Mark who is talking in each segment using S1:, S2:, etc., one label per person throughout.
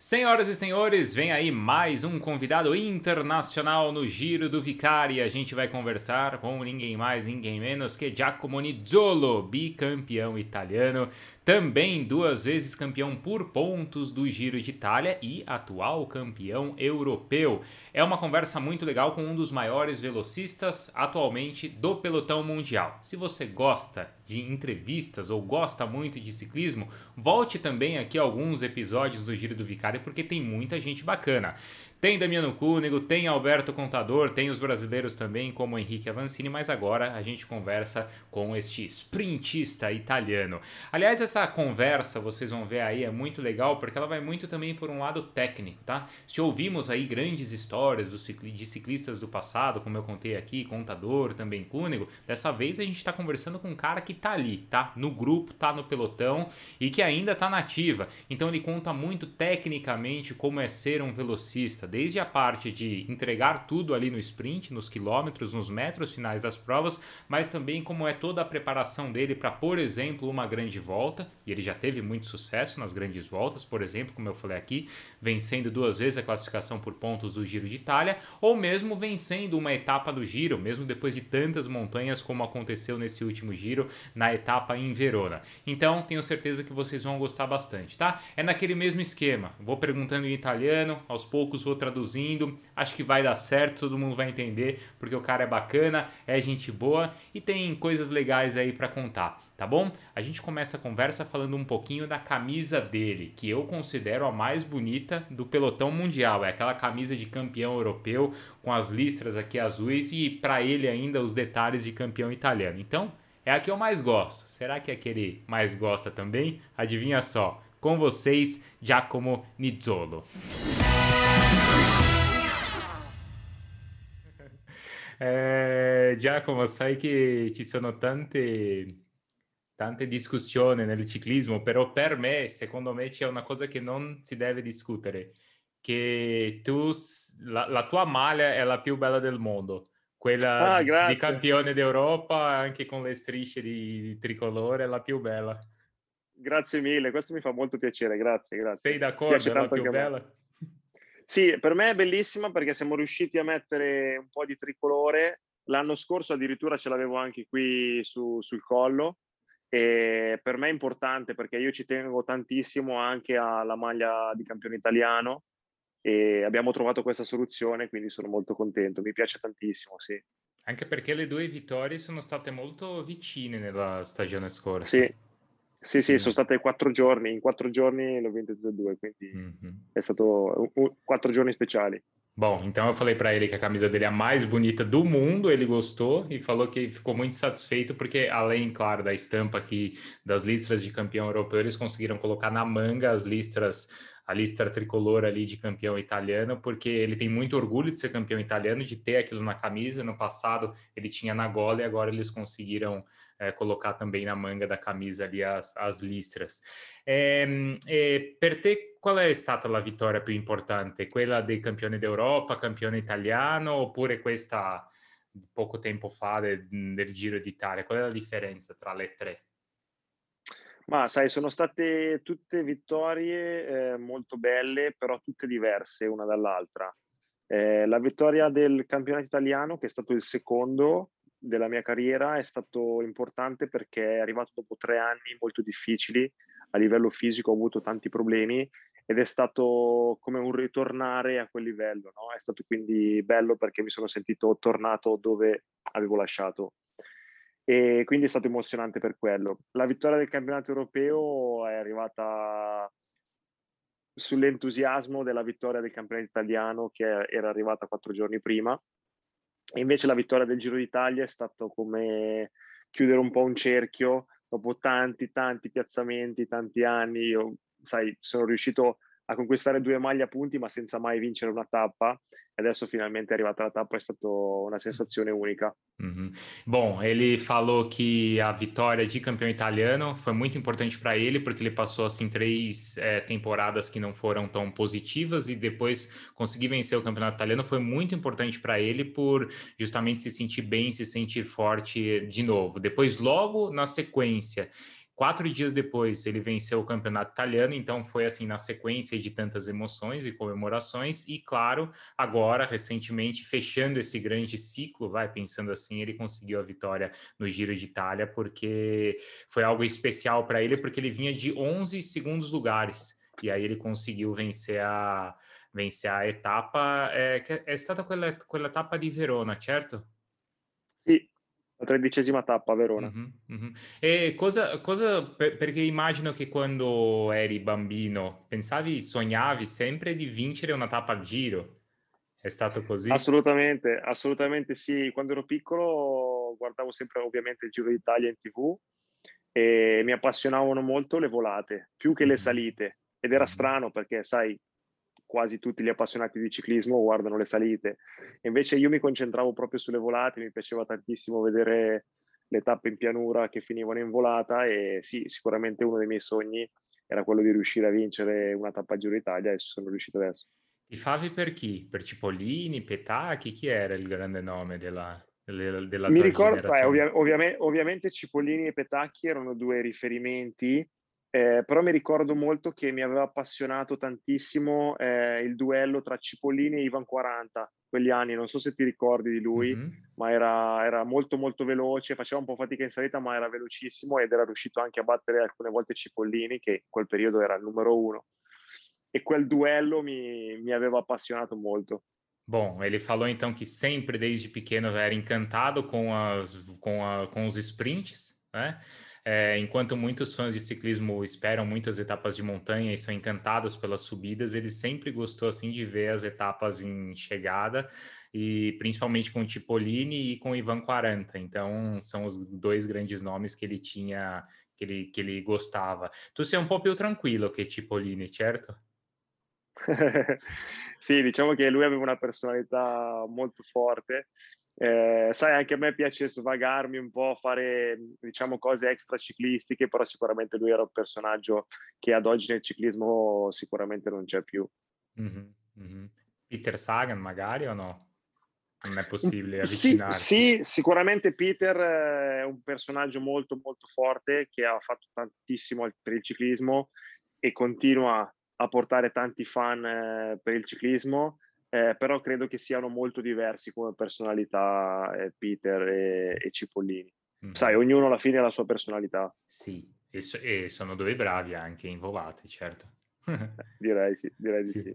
S1: Senhoras e senhores, vem aí mais um convidado internacional no Giro do Vicari. A gente vai conversar com ninguém mais, ninguém menos que Giacomo Nizzolo, bicampeão italiano, também duas vezes campeão por pontos do Giro de Itália e atual campeão europeu. É uma conversa muito legal com um dos maiores velocistas atualmente do pelotão mundial. Se você gosta de entrevistas ou gosta muito de ciclismo, volte também aqui alguns episódios do Giro do Vicari porque tem muita gente bacana. Tem Damiano Cúnego, tem Alberto Contador, tem os brasileiros também, como Henrique Avancini, mas agora a gente conversa com este sprintista italiano. Aliás, essa conversa, vocês vão ver aí, é muito legal, porque ela vai muito também por um lado técnico, tá? Se ouvimos aí grandes histórias cicli de ciclistas do passado, como eu contei aqui, Contador, também Cúnego, dessa vez a gente está conversando com um cara que tá ali, tá? No grupo, tá no pelotão e que ainda tá nativa. Então ele conta muito tecnicamente como é ser um velocista desde a parte de entregar tudo ali no sprint, nos quilômetros, nos metros finais das provas, mas também como é toda a preparação dele para, por exemplo, uma grande volta, e ele já teve muito sucesso nas grandes voltas, por exemplo, como eu falei aqui, vencendo duas vezes a classificação por pontos do Giro de Itália, ou mesmo vencendo uma etapa do Giro, mesmo depois de tantas montanhas como aconteceu nesse último Giro, na etapa em Verona. Então, tenho certeza que vocês vão gostar bastante, tá? É naquele mesmo esquema. Vou perguntando em italiano, aos poucos vou traduzindo. Acho que vai dar certo, todo mundo vai entender, porque o cara é bacana, é gente boa e tem coisas legais aí para contar, tá bom? A gente começa a conversa falando um pouquinho da camisa dele, que eu considero a mais bonita do pelotão mundial. É aquela camisa de campeão europeu com as listras aqui azuis e para ele ainda os detalhes de campeão italiano. Então, é a que eu mais gosto. Será que é que ele mais gosta também? Adivinha só. Com vocês, Giacomo Nizzolo. Eh, Giacomo, sai che ci sono tante, tante discussioni nel ciclismo, però per me, secondo me, c'è una cosa che non si deve discutere, che tu, la, la tua maglia è la più bella del mondo, quella
S2: Ah,
S1: di campione d'Europa, anche con le strisce di, di tricolore, è la più bella.
S2: Grazie mille, questo mi fa molto piacere, grazie, grazie.
S1: Sei d'accordo? È la più
S2: anche a me. Sì, per me è bellissima perché siamo riusciti a mettere un po' di tricolore. L'anno scorso addirittura ce l'avevo anche qui su- sul collo e per me è importante perché io ci tengo tantissimo anche alla maglia di campione italiano e abbiamo trovato questa soluzione, quindi sono molto contento. Mi piace tantissimo, sì.
S1: Anche perché le due vittorie sono state molto vicine nella stagione scorsa.
S2: Sì, sì, sì, sono state quattro giorni, in quattro giorni le ho vinte tutte e due, quindi
S1: Uhum.
S2: è stato quattro giorni speciali.
S1: Bom, então eu falei pra ele que a camisa dele é a mais bonita do mundo, ele gostou e falou que ficou muito satisfeito porque além, claro, da estampa aqui das listras de campeão europeu, eles conseguiram colocar na manga as listras, a listra tricolor ali de campeão italiano, porque ele tem muito orgulho de ser campeão italiano, de ter aquilo na camisa. No passado ele tinha na gola e agora eles conseguiram eh, colocar também na manga da camisa ali as, as listras. Ehm, e per te qual è stata la vittoria più importante? Quella del campione d'Europa, campione italiano, oppure questa poco tempo fa de- del Giro d'Italia? Qual è la differenza tra le tre?
S2: Ma sai, sono state tutte vittorie, ehm, molto belle, però tutte diverse una dall'altra. Ehm, la vittoria del campionato italiano, che è stato il secondo della mia carriera, è stato importante perché è arrivato dopo 3 anni molto difficili. A livello fisico ho avuto tanti problemi ed è stato come un ritornare a quel livello, no, è stato quindi bello perché mi sono sentito tornato dove avevo lasciato. E quindi è stato emozionante per quello. La vittoria del campionato europeo è arrivata sull'entusiasmo della vittoria del campionato italiano che era arrivata quattro giorni prima. Invece la vittoria del Giro d'Italia è stato come chiudere un po' un cerchio dopo tanti, tanti piazzamenti, tanti anni. Io, sai, sono riuscito a conquistare due maglie a punti, ma senza mai vincere una tappa. Adesso finalmente è arrivata la tappa, è stata una sensazione unica.
S1: Uhum. Bom, ele falou que a vitória de campeão italiano foi muito importante para ele, porque ele passou assim três eh, temporadas que não foram tão positivas e depois conseguir vencer o campeonato italiano foi muito importante para ele por justamente se sentir bem, se sentir forte de novo. Depois, logo na sequência, Quatro dias depois, ele venceu o campeonato italiano, então foi assim na sequência de tantas emoções e comemorações. E claro, agora, recentemente, fechando esse grande ciclo, vai pensando assim, ele conseguiu a vitória no Giro de Itália, porque foi algo especial para ele, porque ele vinha de 11 segundos lugares. E aí ele conseguiu vencer a, vencer a etapa. É, è stata quella, quella tappa di Verona, certo?
S2: Sì, la tredicesima tappa a Verona.
S1: Mh-mh, mh-mh. E cosa cosa per perché immagino che quando eri bambino pensavi sognavi sempre di vincere una tappa al Giro. È stato così?
S2: Assolutamente, assolutamente sì. Quando ero piccolo guardavo sempre ovviamente il Giro d'Italia in TV e mi appassionavano molto le volate, più che le salite. Ed era strano perché, sai, quasi tutti gli appassionati di ciclismo guardano le salite. Invece io mi concentravo proprio sulle volate, mi piaceva tantissimo vedere le tappe in pianura che finivano in volata e sì, sicuramente uno dei miei sogni era quello di riuscire a vincere una tappa Giro d'Italia e ci sono riuscito adesso.
S1: Tifavi per chi? Per Cipollini, Petacchi? Chi era il grande nome della del della
S2: Mi ricordo, eh, ovvia- ovviame- ovviamente Cipollini e Petacchi erano due riferimenti, eh, però mi ricordo molto che mi aveva appassionato tantissimo eh, il duello tra Cipollini e Ivan 40, quegli anni, non so se ti ricordi di lui,
S1: Mh-mh.
S2: ma era, era molto molto veloce, faceva un po' fatica in salita, ma era velocissimo ed era riuscito anche a battere alcune volte Cipollini, che in quel periodo era il numero uno. E quel duello mi, mi aveva appassionato molto.
S1: Bom, ele falou então que sempre desde pequeno era encantado com as com a com os sprints, né, eh, enquanto muitos fãs de ciclismo esperam muito as etapas de montanha e são encantados pelas subidas, ele sempre gostou, assim, de ver as etapas em chegada e principalmente com o Cipollini e com Ivan Quaranta, então são os 2 grandes nomes que ele tinha que ele que ele gostava. Tu sei un po' più tranquillo che Cipollini, certo?
S2: Sì, diciamo che lui aveva una personalità molto forte. Eh, sai, anche a me piace svagarmi un po', fare, diciamo, cose extraciclistiche, però sicuramente lui era un personaggio che ad oggi nel ciclismo sicuramente non c'è più.
S1: Mh-mh. Peter Sagan magari o no? Non è possibile
S2: sì,
S1: avvicinarsi.
S2: sì, sicuramente Peter eh, è un personaggio molto, molto forte che ha fatto tantissimo per il ciclismo e continua a portare tanti fan eh, per il ciclismo, eh, però credo che siano molto diversi come personalità eh, Peter e, e Cipollini. Sai,
S1: Mh-mh.
S2: ognuno alla fine ha la sua personalità,
S1: Sì, e so e sono 2 bravi anche in volate, certo.
S2: Di
S1: Sì.
S2: sì.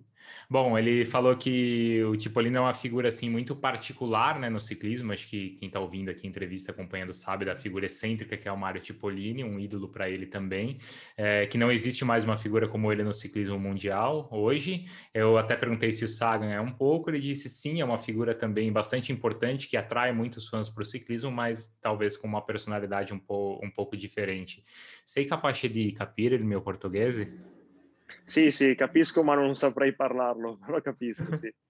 S1: Bom, ele falou que o Cipollino é uma figura, assim, muito particular, né, no ciclismo, acho que quem está ouvindo aqui a entrevista, acompanhando, sabe da figura excêntrica que é o Mario Cipollini, um ídolo para ele também, eh, que não existe mais uma figura como ele no ciclismo mundial hoje. Eu até perguntei se o Sagan é um pouco, ele disse sim, é uma figura também bastante importante, que atrai muitos fãs para o ciclismo, mas talvez com uma personalidade um um pouco diferente. Sei capace di capire il mio portoghese?
S2: Sì, sì, capisco, ma non saprei parlarlo, però capisco, sì.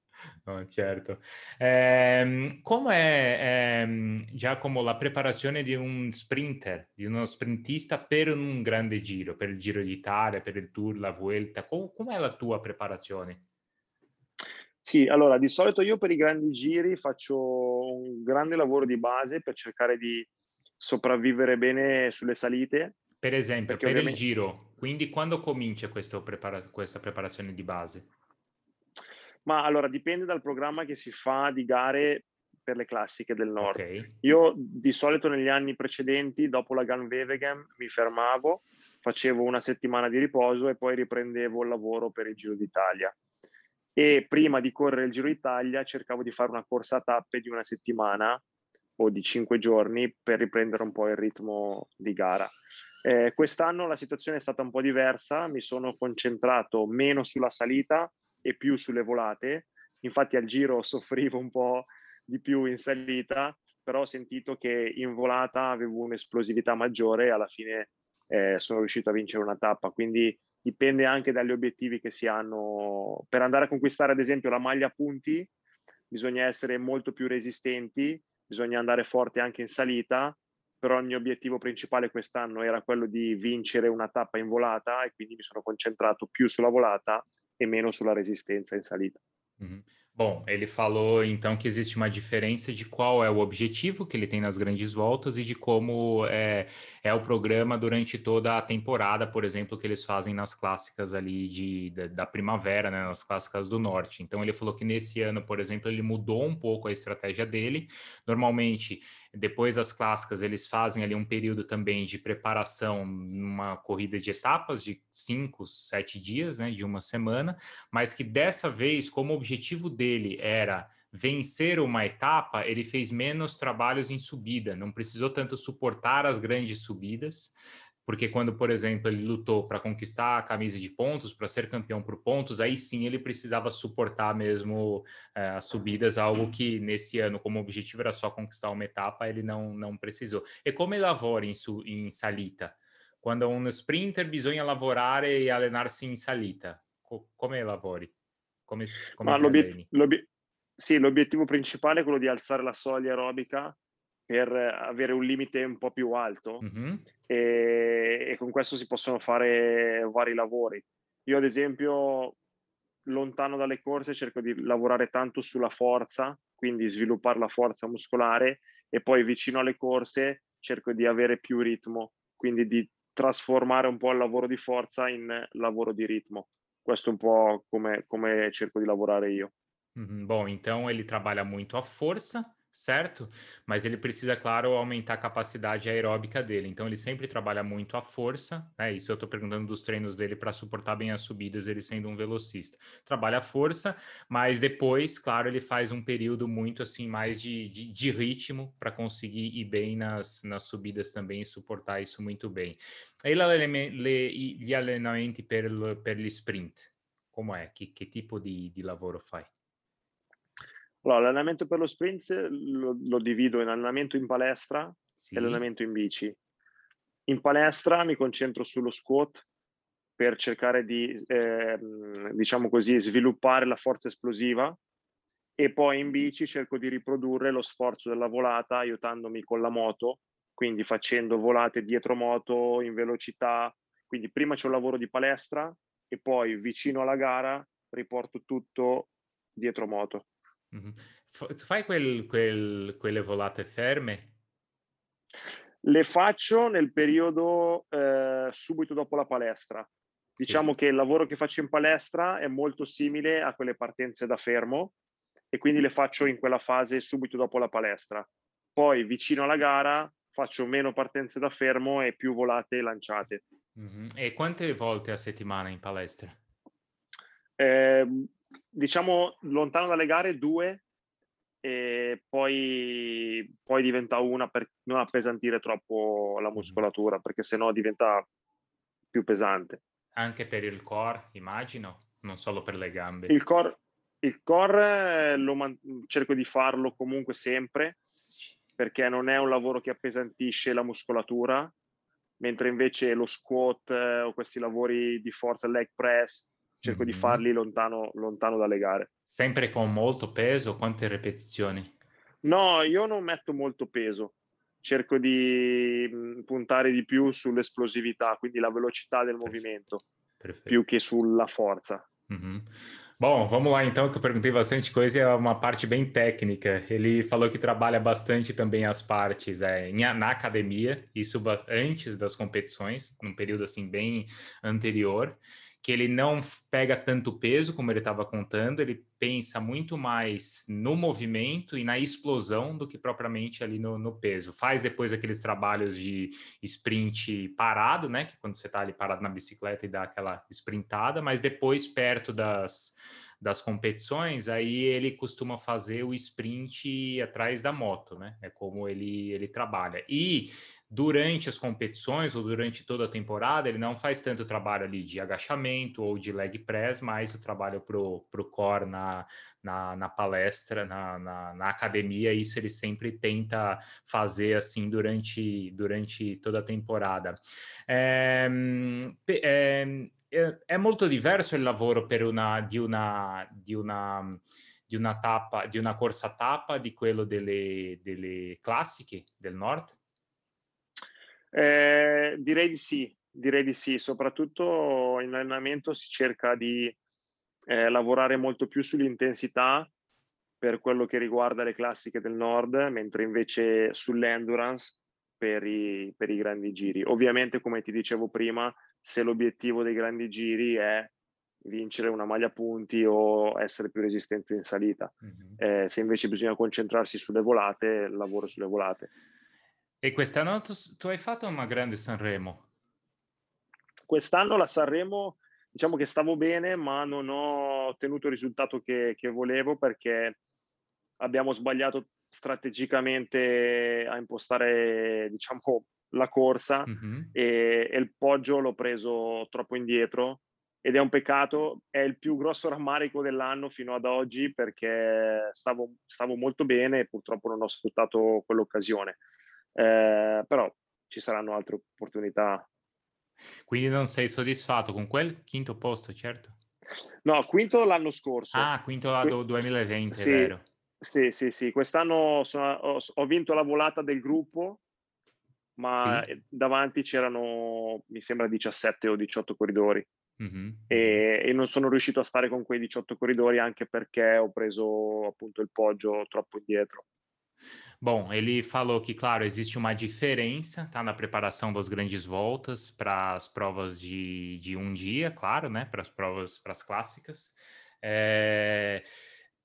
S1: No, certo. Ehm, com'è, ehm, Giacomo, la preparazione di un sprinter, di uno sprintista per un grande giro, per il Giro d'Italia, per il Tour, la Vuelta? Co- com'è la tua preparazione?
S2: Sì, allora di solito io per i grandi giri faccio un grande lavoro di base per cercare di sopravvivere bene sulle salite,
S1: Per esempio, per il
S2: ovviamente
S1: Giro, quindi quando comincia prepara- questa preparazione di base?
S2: ma allora dipende dal programma che si fa di gare per le classiche del nord. Io di solito negli anni precedenti, dopo la Ganvevegem, mi fermavo, facevo una settimana di riposo e poi riprendevo il lavoro per il Giro d'Italia. E prima di correre il Giro d'Italia cercavo di fare una corsa a tappe di una settimana o di cinque giorni per riprendere un po' il ritmo di gara. Eh, quest'anno la situazione è stata un po' diversa, mi sono concentrato meno sulla salita e più sulle volate. Infatti al giro soffrivo un po' di più in salita, però ho sentito che in volata avevo un'esplosività maggiore e alla fine eh, sono riuscito a vincere una tappa. Quindi dipende anche dagli obiettivi che si hanno. Per andare a conquistare, ad esempio, la maglia a punti, bisogna essere molto più resistenti, bisogna andare forte anche in salita, però il mio obiettivo principale quest'anno era quello di vincere una tappa in volata e quindi mi sono concentrato più sulla volata e meno sulla resistenza in salita.
S1: Mhm. Bom, ele falou então que existe uma diferença de qual é o objetivo que ele tem nas grandes voltas e de como é, é o programa durante toda a temporada, por exemplo, que eles fazem nas clássicas ali de, da, da primavera, né, nas clássicas do norte. Então ele falou que nesse ano, por exemplo, ele mudou um pouco a estratégia dele. Normalmente depois das clássicas, eles fazem ali um período também de preparação, uma corrida de etapas de cinco, sete dias, né, de uma semana, mas que dessa vez, como objetivo dele era vencer uma etapa, ele fez menos trabalhos em subida, não precisou tanto suportar as grandes subidas, porque quando, por exemplo, ele lutou para conquistar a camisa de pontos, para ser campeão por pontos, aí sim ele precisava suportar mesmo é, as subidas, algo que nesse ano, como objetivo era só conquistar uma etapa, ele não, não precisou. E come lavora in, su, in salita? Quando um sprinter bisogna lavorare e allenarsi in salita, Co- come lavori? Come, come
S2: l'obiet- l'obiet- sì, l'obiettivo principale è quello di alzare la soglia aerobica per avere un limite un po' più alto
S1: Mhm.
S2: e, e con questo si possono fare vari lavori. Io ad esempio lontano dalle corse cerco di lavorare tanto sulla forza, quindi sviluppare la forza muscolare e poi vicino alle corse cerco di avere più ritmo, quindi di trasformare un po' il lavoro di forza in lavoro di ritmo. Questo è un po' come, come cerco di lavorare io.
S1: Bom, então ele trabalha muito a força, certo? Mas ele precisa, claro, aumentar a capacidade aeróbica dele. Então ele sempre trabalha muito a força, né? Isso eu estou perguntando dos treinos dele para suportar bem as subidas, ele sendo um velocista. Trabalha a força, mas depois, claro, ele faz um período muito assim, mais de, de, de ritmo para conseguir ir bem nas, nas subidas também e suportar isso muito bem. E allenamenti per, per gli sprint? Como è? Che, che tipo di, di lavoro fai?
S2: Allora, l'allenamento per lo sprint lo, lo divido in allenamento in palestra
S1: Sì.
S2: e allenamento in bici. In palestra mi concentro sullo squat per cercare di, ehm, diciamo così, sviluppare la forza esplosiva e poi in bici cerco di riprodurre lo sforzo della volata aiutandomi con la moto, quindi facendo volate dietro moto in velocità. Quindi prima c'è un lavoro di palestra e poi vicino alla gara riporto tutto dietro moto.
S1: Mhm. F- tu fai quel- quel- quelle volate ferme?
S2: Le faccio nel periodo eh, subito dopo la palestra.
S1: Sì.
S2: Diciamo che il lavoro che faccio in palestra è molto simile a quelle partenze da fermo e quindi le faccio in quella fase subito dopo la palestra. Poi vicino alla gara faccio meno partenze da fermo e più volate lanciate.
S1: Mhm. E quante volte a settimana in palestra?
S2: Eh, diciamo lontano dalle gare due e poi, poi diventa una per non appesantire troppo la muscolatura perché sennò diventa più pesante.
S1: Anche per il core, immagino, non solo per le gambe.
S2: Il core, il core eh, lo man- cerco di farlo comunque sempre perché non è un lavoro che appesantisce la muscolatura, mentre invece lo squat eh, o questi lavori di forza, leg press, cerco di
S1: Mhm.
S2: farli lontano, lontano dalle gare.
S1: Sempre con molto peso, quante ripetizioni?
S2: No, io non metto molto peso, cerco di mh, puntare di più sull'esplosività, quindi la velocità del
S1: Perfetto.
S2: movimento,
S1: Perfeito.
S2: più che sulla forza.
S1: Uhum. Bom, vamos lá então, que eu perguntei bastante coisa e é uma parte bem técnica. Ele falou que trabalha bastante também as partes é, na academia, isso antes das competições, num período assim bem anterior, que ele não pega tanto peso como ele estava contando, ele pensa muito mais no movimento e na explosão do que propriamente ali no, no peso. Faz depois aqueles trabalhos de sprint parado, né? Que é quando você está ali parado na bicicleta e dá aquela sprintada, mas depois, perto das, das competições, aí ele costuma fazer o sprint atrás da moto, né? É como ele, ele trabalha. E durante as competições ou durante toda a temporada, ele não faz tanto trabalho ali de agachamento ou de leg press, mas o trabalho pro, pro core na, na, na palestra, na, na, na academia, isso ele sempre tenta fazer assim durante, durante toda a temporada. Ehm, eh, è molto diverso il lavoro per una, di, una, di, una, di una tappa, di una corsa tappa di quello delle, delle classiche del nord?
S2: Eh, direi di sì, direi di sì, soprattutto in allenamento si cerca di eh, lavorare molto più sull'intensità per quello che riguarda le classiche del nord, mentre invece sull'endurance per i, per i grandi giri. Ovviamente, come ti dicevo prima, se l'obiettivo dei grandi giri è vincere una maglia punti o essere più resistente in salita. Mm-hmm. Eh, se invece bisogna concentrarsi sulle volate, lavoro sulle volate.
S1: E quest'anno tu, tu hai fatto una grande Sanremo?
S2: Quest'anno la Sanremo, diciamo che stavo bene, ma non ho ottenuto il risultato che, che volevo perché abbiamo sbagliato strategicamente a impostare, diciamo, la corsa mm-hmm. e, e il poggio l'ho preso troppo indietro ed è un peccato, è il più grosso rammarico dell'anno fino ad oggi perché stavo, stavo molto bene e purtroppo non ho sfruttato quell'occasione. Eh, però ci saranno altre opportunità.
S1: Quindi non sei soddisfatto con quel quinto posto, certo?
S2: No, quinto l'anno scorso.
S1: Ah, quinto l'anno 2020, sì, vero?
S2: Sì, sì, sì. Quest'anno sono, ho, ho, vinto la volata del gruppo, ma sì. davanti c'erano, mi sembra, 17 o 18 corridori. Mm-hmm. E, e, non sono riuscito a stare con quei 18 corridori anche perché ho preso appunto il poggio troppo indietro.
S1: Bom, ele falou que, claro, existe uma diferença tá, na preparação das grandes voltas para as provas de, de um dia, claro, né? Para as provas, para as clássicas. É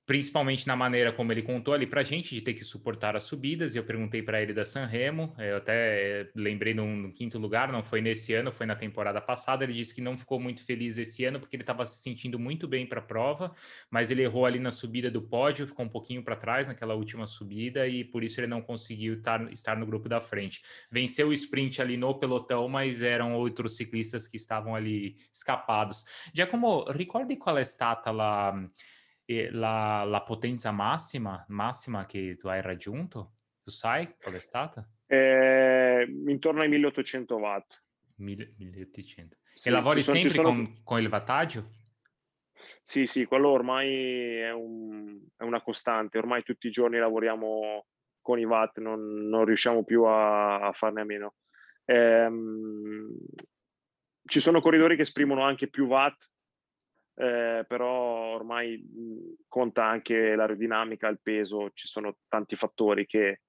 S1: principalmente na maneira como ele contou ali para a gente, de ter que suportar as subidas. Eu perguntei para ele da Sanremo, eu até lembrei no, no, quinto lugar, não foi nesse ano, foi na temporada passada. Ele disse que não ficou muito feliz esse ano porque ele estava se sentindo muito bem para a prova, mas ele errou ali na subida do pódio, ficou um pouquinho para trás naquela última subida e por isso ele não conseguiu tar, estar no grupo da frente. Venceu o sprint ali no pelotão, mas eram outros ciclistas que estavam ali escapados. Giacomo, ricordi qual é a stata lá? E la, la potenza massima, massima che tu hai raggiunto? Tu sai qual è stata?
S2: Eh, intorno ai 1800 watt.
S1: 1800. Sì, e lavori sono, sempre sono... con, con, il wattaggio?
S2: Sì, sì, quello ormai è, un, è, una costante. Ormai tutti i giorni lavoriamo con i watt, non, non riusciamo più a, a farne a meno. Ehm, ci sono corridori che esprimono anche più watt eh, però ormai mh, conta anche l'aerodinamica, il peso, ci sono tanti fattori che,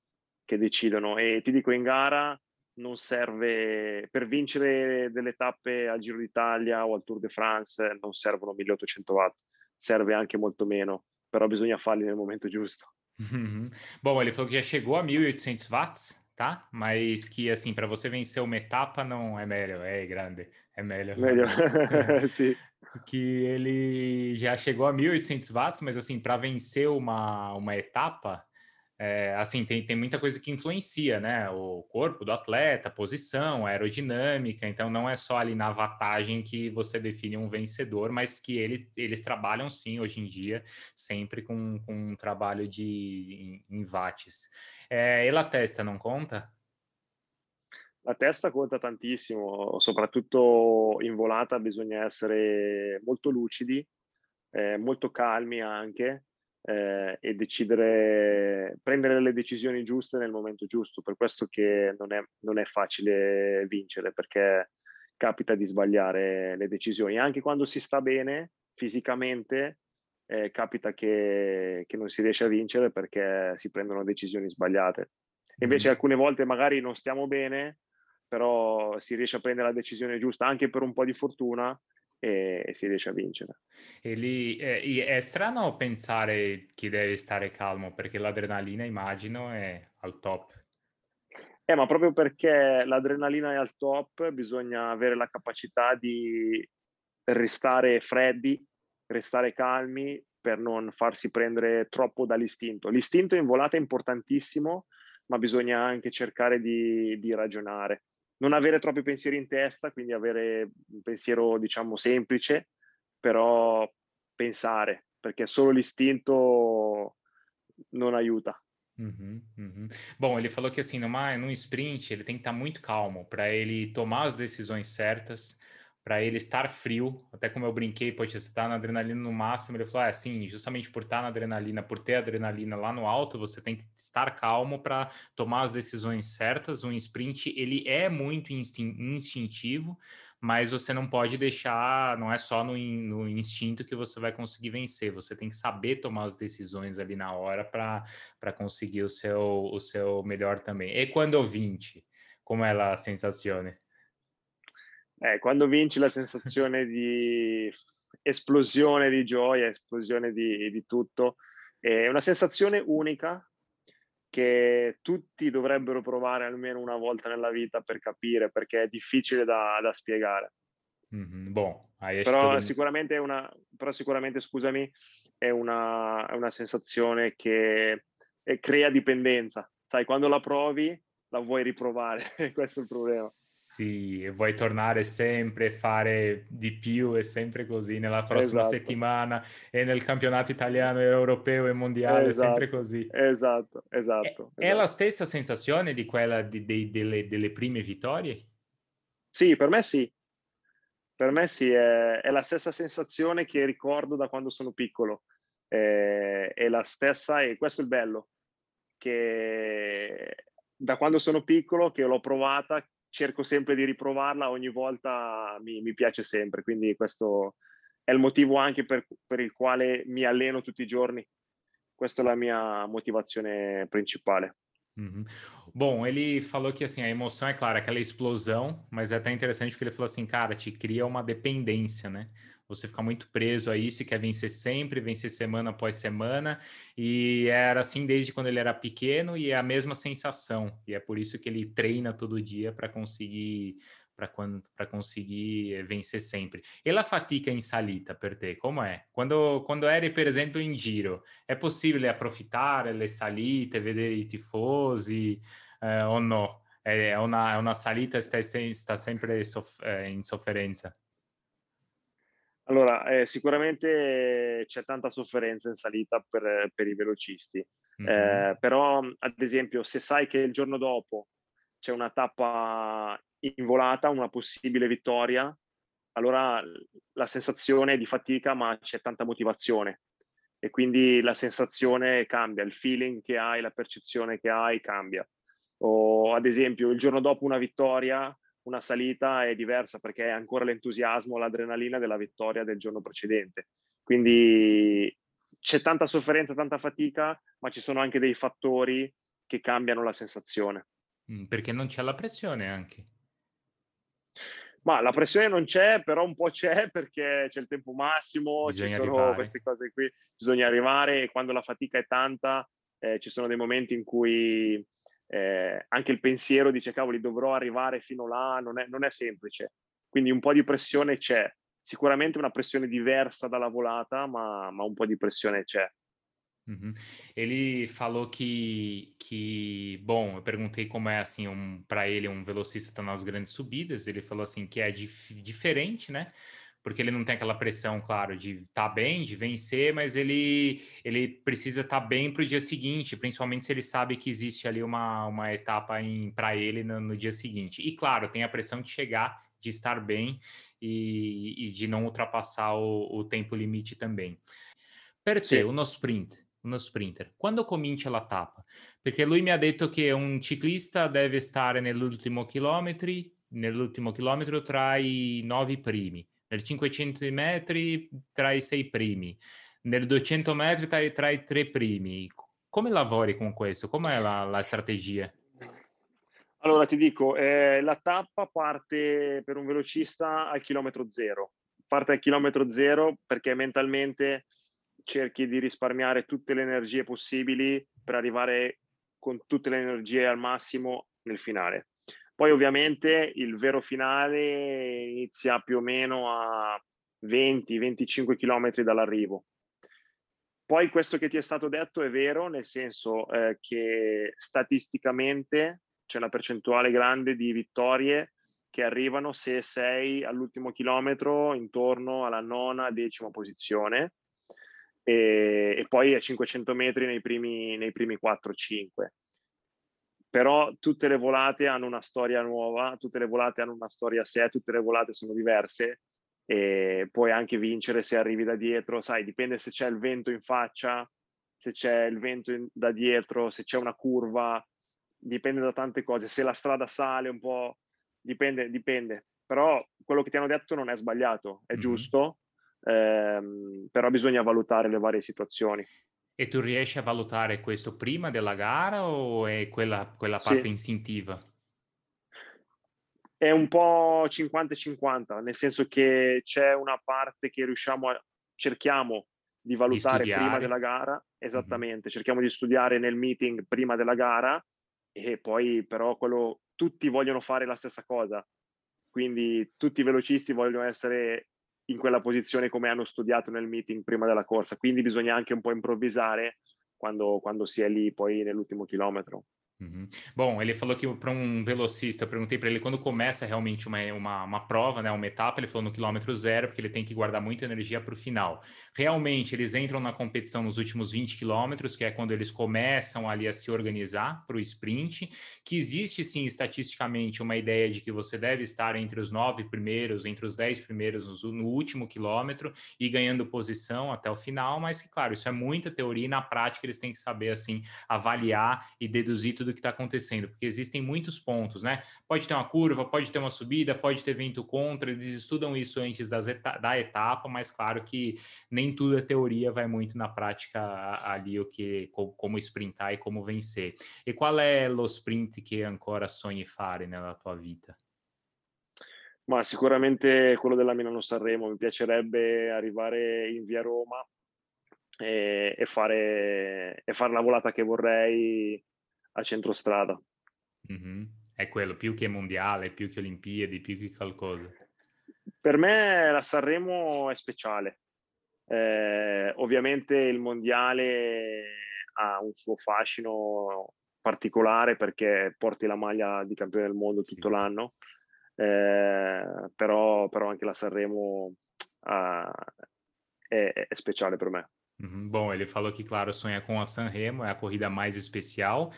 S2: che decidono e ti dico in gara non serve per vincere delle tappe al Giro d'Italia o al Tour de France non servono 1800 watt, serve anche molto meno, però bisogna farli nel momento giusto.
S1: Uhum. Bom, ele falou que já chegou a 1800 watts, tá? Mas que assim, para você vencer uma etapa não é melhor, é grande, é melhor.
S2: Melhor, sim.
S1: Que ele já chegou a 1.800 watts, mas assim, para vencer uma, uma etapa, é, assim, tem, tem muita coisa que influencia, né? O corpo do atleta, posição, aerodinâmica, então não é só ali na vantagem que você define um vencedor, mas que ele, eles trabalham sim hoje em dia, sempre com, com um trabalho de em, em watts. É, e la testa não conta?
S2: La testa conta tantissimo, soprattutto in volata bisogna essere molto lucidi, eh, molto calmi anche eh, e decidere, prendere le decisioni giuste nel momento giusto. Per questo che non è, non è facile vincere, perché capita di sbagliare le decisioni. Anche quando si sta bene fisicamente, eh, capita che, che, non si riesce a vincere perché si prendono decisioni sbagliate. Invece mm. alcune volte magari non stiamo bene, però si riesce a prendere la decisione giusta anche per un po' di fortuna e, e si riesce a vincere.
S1: E lì eh, è strano pensare che devi stare calmo perché l'adrenalina immagino è al top.
S2: Eh, ma proprio perché l'adrenalina è al top bisogna avere la capacità di restare freddi, restare calmi per non farsi prendere troppo dall'istinto. L'istinto in volata è importantissimo, ma bisogna anche cercare di, di ragionare non avere troppi pensieri in testa, quindi avere un pensiero, diciamo, semplice, però pensare, perché solo l'istinto non aiuta.
S1: Uhum, uhum. Bom, ele falou que assim, numa, num sprint, ele tem que estar muito calmo para ele tomar as decisões certas, para ele estar frio, até como eu brinquei, poxa, você está na adrenalina no máximo, ele falou, é assim, justamente por estar na adrenalina, por ter adrenalina lá no alto, você tem que estar calmo para tomar as decisões certas, um sprint, ele é muito instintivo, mas você não pode deixar, não é só no, no instinto que você vai conseguir vencer, você tem que saber tomar as decisões ali na hora para conseguir o seu, o seu melhor também. E quando vinci, come la sensazione?
S2: Eh, quando vinci la sensazione di esplosione di gioia, esplosione di, di tutto, è una sensazione unica che tutti dovrebbero provare almeno una volta nella vita per capire, perché è difficile da, da spiegare.
S1: Mm-hmm. Boh,
S2: però, sicuramente è una, però sicuramente, scusami, è una, è una sensazione che crea dipendenza. Sai, quando la provi, la vuoi riprovare, questo è il problema.
S1: Sì, vuoi tornare sempre, fare di più e sempre così nella prossima
S2: esatto.
S1: settimana e nel campionato italiano, europeo e mondiale,
S2: esatto.
S1: sempre così.
S2: Esatto, esatto.
S1: È, è la stessa sensazione di quella di, di, delle, delle, prime vittorie?
S2: Sì, per me sì. Per me sì, è, è, la stessa sensazione che ricordo da quando sono piccolo. È, è la stessa e questo è il bello, che da quando sono piccolo, che l'ho provata, cerco sempre di riprovarla, ogni volta mi, mi, piace sempre, quindi questo è il motivo anche per, per, il quale mi alleno tutti i giorni. Questa è la mia motivazione principale.
S1: Uhum. Bom, ele falou que assim a emoção é claro, aquela explosão, mas é até interessante porque ele falou assim, cara, te cria uma dependência, né? Você fica muito preso a isso e quer vencer sempre, vencer semana após semana. E era assim desde quando ele era pequeno e é a mesma sensação. E é por isso que ele treina todo dia para conseguir para conseguir vencer sempre. E a fatica em salita per te, como é? Quando, quando eri, per esempio, in giro, è possibile approfittare le salite, vedere i tifosi eh, o no? È una, è una salita sta, sta sempre soff- eh, in sofferenza?
S2: Allora, eh, sicuramente c'è tanta sofferenza in salita per, per i velocisti, mm-hmm. eh, però ad esempio se sai che il giorno dopo c'è una tappa in volata, una possibile vittoria, allora la sensazione è di fatica ma c'è tanta motivazione e quindi la sensazione cambia, il feeling che hai, la percezione che hai cambia. O ad esempio il giorno dopo una vittoria una salita è diversa perché è ancora l'entusiasmo, l'adrenalina della vittoria del giorno precedente. Quindi c'è tanta sofferenza, tanta fatica, ma ci sono anche dei fattori che cambiano la sensazione.
S1: Mm, perché non c'è la pressione anche.
S2: Ma la pressione non c'è, però un po' c'è perché c'è il tempo massimo, bisogna ci sono arrivare. queste cose qui, bisogna arrivare e quando la fatica è tanta eh, ci sono dei momenti in cui eh, anche il pensiero dice cavoli dovrò arrivare fino là, non è, non è semplice. Quindi un po' di pressione c'è, sicuramente una pressione diversa dalla volata, ma, ma un po' di pressione c'è.
S1: Uhum. Ele falou que, que, bom, eu perguntei como é assim um, para ele um velocista nas grandes subidas. Ele falou assim que é dif diferente, né? Porque ele não tem aquela pressão, claro, de estar tá bem, de vencer, mas ele, ele precisa estar tá bem para o dia seguinte, principalmente se ele sabe que existe ali uma, uma etapa para ele no, no, dia seguinte. E claro, tem a pressão de chegar, de estar bem e, e de não ultrapassar o, o, tempo limite também. Per te, uno sprint, uno sprinter, quando comincia la tappa? Perché lui mi ha detto che un ciclista deve stare nell'ultimo chilometro, nell'ultimo chilometro tra i nove primi nel 500 metri tra i sei primi, nel 200 metri tra, i, tra i tre primi. Come lavori con questo? Com'è la, la strategia?
S2: Allora ti dico, eh, la tappa parte per un velocista al chilometro zero. Parte al chilometro zero perché mentalmente cerchi di risparmiare tutte le energie possibili per arrivare con tutte le energie al massimo nel finale. Poi ovviamente il vero finale inizia più o meno a 20-25 km dall'arrivo. Poi questo che ti è stato detto è vero, nel senso eh, che statisticamente c'è una percentuale grande di vittorie che arrivano se sei all'ultimo chilometro intorno alla nona, decima posizione e, e poi a 500 metri nei primi, nei primi 4-5 però tutte le volate hanno una storia nuova, tutte le volate hanno una storia a sé, tutte le volate sono diverse e puoi anche vincere se arrivi da dietro, sai, dipende se c'è il vento in faccia, se c'è il vento in, da dietro, se c'è una curva, dipende da tante cose, se la strada sale un po', dipende, dipende. Però quello che ti hanno detto non è sbagliato, è mm-hmm. giusto, ehm, però bisogna valutare le varie situazioni.
S1: E tu riesci a valutare questo prima della gara o è quella, quella parte sì. istintiva?
S2: È un po' 50-50, nel senso che c'è una parte che riusciamo a cerchiamo di valutare di prima della gara, esattamente, mm-hmm. cerchiamo di studiare nel meeting prima della gara e poi però quello tutti vogliono fare la stessa cosa. Quindi tutti i velocisti vogliono essere in quella posizione come hanno studiato nel meeting prima della corsa, quindi bisogna anche un po' improvvisare quando, quando si è lì poi nell'ultimo chilometro.
S1: Uhum. Bom, ele falou que para um velocista, eu perguntei para ele quando começa realmente uma, uma, uma, prova, né, uma etapa, ele falou no quilômetro zero, porque ele tem que guardar muita energia para o final. Realmente, eles entram na competição nos últimos 20 quilômetros, que é quando eles começam ali a se organizar para o sprint, que existe sim estatisticamente uma ideia de que você deve estar entre os nove primeiros, entre os dez primeiros no, no último quilômetro e ganhando posição até o final, mas que, claro, isso é muita teoria e na prática eles têm que saber assim avaliar e deduzir tudo do que está acontecendo, porque existem muitos pontos, né? Pode ter uma curva, pode ter uma subida, pode ter vento contra, eles estudam isso antes da etapa, mas claro que nem tudo é teoria, vai muito na prática ali o que como sprintar e como vencer. E qual é lo sprint che ancora sogni fare nella tua vita?
S2: Ma sicuramente quello della Milano Sanremo, mi piacerebbe arrivare in via Roma e, e, fare, e fare la volata che vorrei a centrostrada.
S1: Mm-hmm. È quello, più che mondiale, più che Olimpiadi, più che qualcosa.
S2: Per me la Sanremo è speciale. Eh, ovviamente il mondiale ha un suo fascino particolare perché porti la maglia di campione del mondo tutto sì. l'anno, eh, però, però, anche la Sanremo uh, è, è speciale per me.
S1: Uhum. Bom, ele falou que, claro, sonha com a Sanremo, é a corrida mais especial,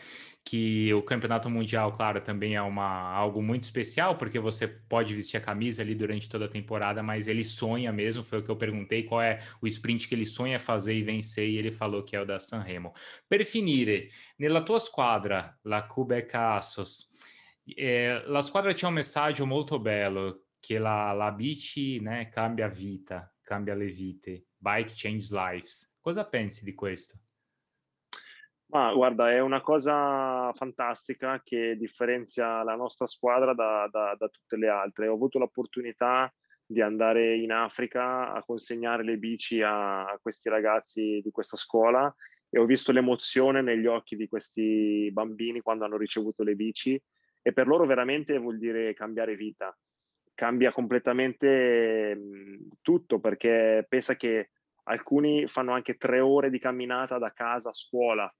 S1: que o Campeonato Mundial, claro, também é uma, algo muito especial, porque você pode vestir a camisa ali durante toda a temporada, mas ele sonha mesmo, foi o que eu perguntei, qual é o sprint que ele sonha fazer e vencer, e ele falou que é o da Sanremo. Per finire, nella tua squadra, la Quebec Assos, eh, la squadra c'è un messaggio molto bello, che la, la bici né, cambia vita, cambia le vite, bike changes lives. Cosa pensi di questo?
S2: Ma guarda, è una cosa fantastica che differenzia la nostra squadra da, da, da tutte le altre. Ho avuto l'opportunità di andare in Africa a consegnare le bici a, a questi ragazzi di questa scuola e ho visto l'emozione negli occhi di questi bambini quando hanno ricevuto le bici e per loro veramente vuol dire cambiare vita. Cambia completamente tutto perché pensa che alcuni fanno anche tre ore di camminata da casa a scuola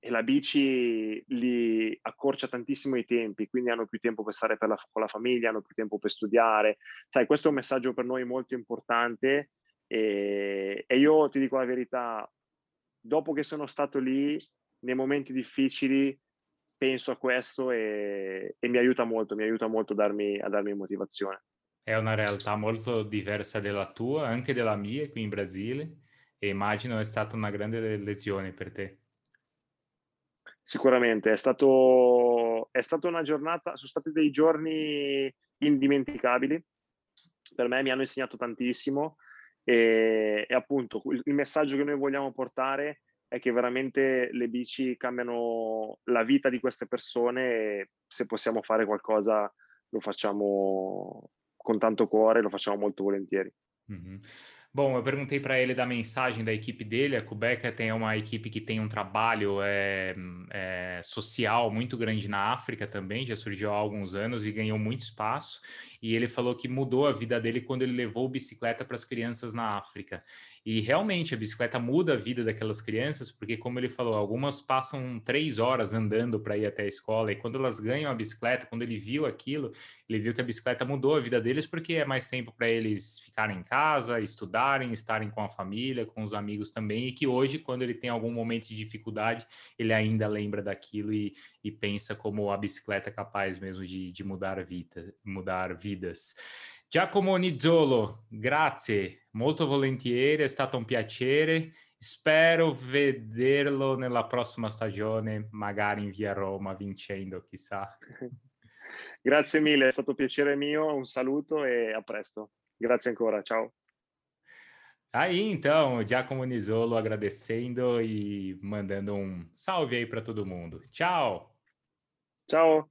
S2: e la bici li accorcia tantissimo i tempi, quindi hanno più tempo per stare per la, con la famiglia, hanno più tempo per studiare. Sai, questo è un messaggio per noi molto importante e, e io ti dico la verità, dopo che sono stato lì, nei momenti difficili, penso a questo e, e mi aiuta molto, mi aiuta molto a darmi, a darmi motivazione.
S1: È una realtà molto diversa della tua, anche della mia qui in Brasile, e immagino è stata una grande lezione per te.
S2: Sicuramente, è, stato, è stata una giornata, sono stati dei giorni indimenticabili, per me mi hanno insegnato tantissimo e, e appunto il, il messaggio che noi vogliamo portare è che veramente le bici cambiano la vita di queste persone e se possiamo fare qualcosa lo facciamo com tanto cuore, lo facciamo molto volentieri.
S1: Uhum. Bom, eu perguntei para ele da mensagem da equipe dele. A Quebec tem uma equipe que tem um trabalho é, é, social muito grande na África também, já surgiu há alguns anos e ganhou muito espaço. E ele falou que mudou a vida dele quando ele levou bicicleta para as crianças na África. E realmente a bicicleta muda a vida daquelas crianças, porque, como ele falou, algumas passam três horas andando para ir até a escola, e quando elas ganham a bicicleta, quando ele viu aquilo, ele viu que a bicicleta mudou a vida deles, porque é mais tempo para eles ficarem em casa, estudarem, estarem com a família, com os amigos também, e que hoje, quando ele tem algum momento de dificuldade, ele ainda lembra daquilo e, e pensa como a bicicleta é capaz mesmo de, de mudar, vida, mudar vidas. Giacomo Nizzolo, grazie, molto volentieri, è stato un piacere. Spero vederlo nella prossima stagione, magari in via Roma, vincendo, chissà.
S2: Grazie mille, è stato piacere mio, un saluto e a presto. Grazie ancora, ciao.
S1: Aí então, Giacomo Nisolo agradecendo e mandando um salve aí para todo mundo. Tchau.
S2: Ciao.